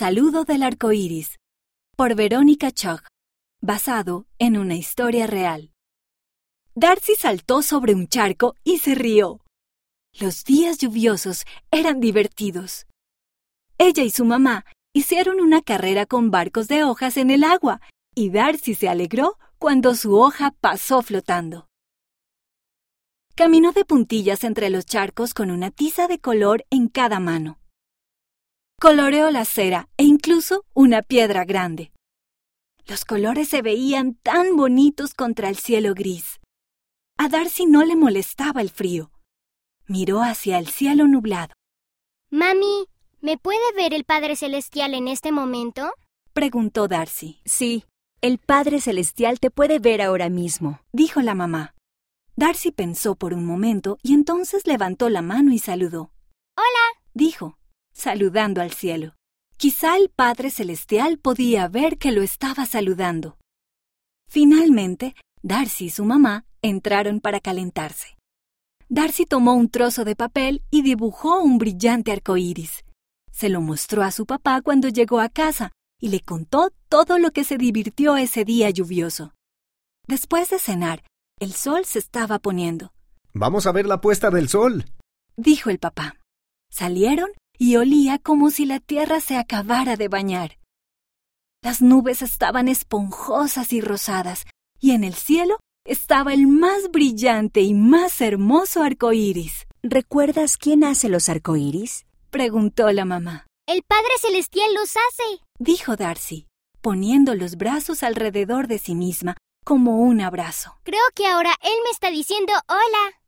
saludo del arco iris, por Verónica Chog, basado en una historia real. Darcy saltó sobre un charco y se rió. Los días lluviosos eran divertidos. Ella y su mamá hicieron una carrera con barcos de hojas en el agua y Darcy se alegró cuando su hoja pasó flotando. Caminó de puntillas entre los charcos con una tiza de color en cada mano. Coloreó la cera e incluso una piedra grande. Los colores se veían tan bonitos contra el cielo gris. A Darcy no le molestaba el frío. Miró hacia el cielo nublado. Mami, ¿me puede ver el Padre Celestial en este momento? Preguntó Darcy. Sí, el Padre Celestial te puede ver ahora mismo, dijo la mamá. Darcy pensó por un momento y entonces levantó la mano y saludó. Hola, saludando al cielo. Quizá el Padre Celestial podía ver que lo estaba saludando. Finalmente, Darcy y su mamá entraron para calentarse. Darcy tomó un trozo de papel y dibujó un brillante arco iris. Se lo mostró a su papá cuando llegó a casa y le contó todo lo que se divirtió ese día lluvioso. Después de cenar, el sol se estaba poniendo. Vamos a ver la puesta del sol, dijo el papá. Salieron y olía como si la tierra se acabara de bañar. Las nubes estaban esponjosas y rosadas, y en el cielo estaba el más brillante y más hermoso arco iris. ¿Recuerdas quién hace los arcoíris? preguntó la mamá. el Padre Celestial los hace. Dijo Darcy, poniendo los brazos alrededor de sí misma como un abrazo. Creo que ahora él me está diciendo hola.